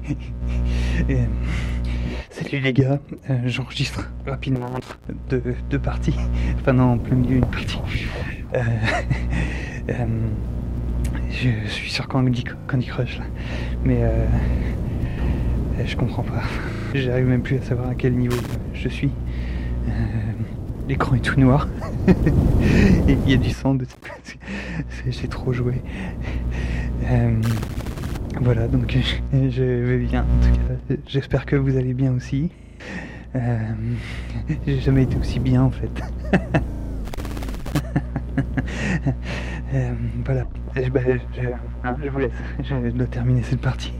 Euh, salut les gars, Euh, j'enregistre rapidement deux, deux parties, enfin non, en plein milieu une partie. Euh, je suis sur Candy, Candy Crush là, mais je comprends pas. J'arrive même plus à savoir à quel niveau je suis. L'écran est tout noir. Il y a du sang dessus. J'ai trop joué. Voilà, donc je, vais bien. En tout cas, j'espère que vous allez bien aussi. Euh, J'ai jamais été aussi bien en fait. Euh, voilà. Je, hein, je vous laisse. Je dois terminer cette partie.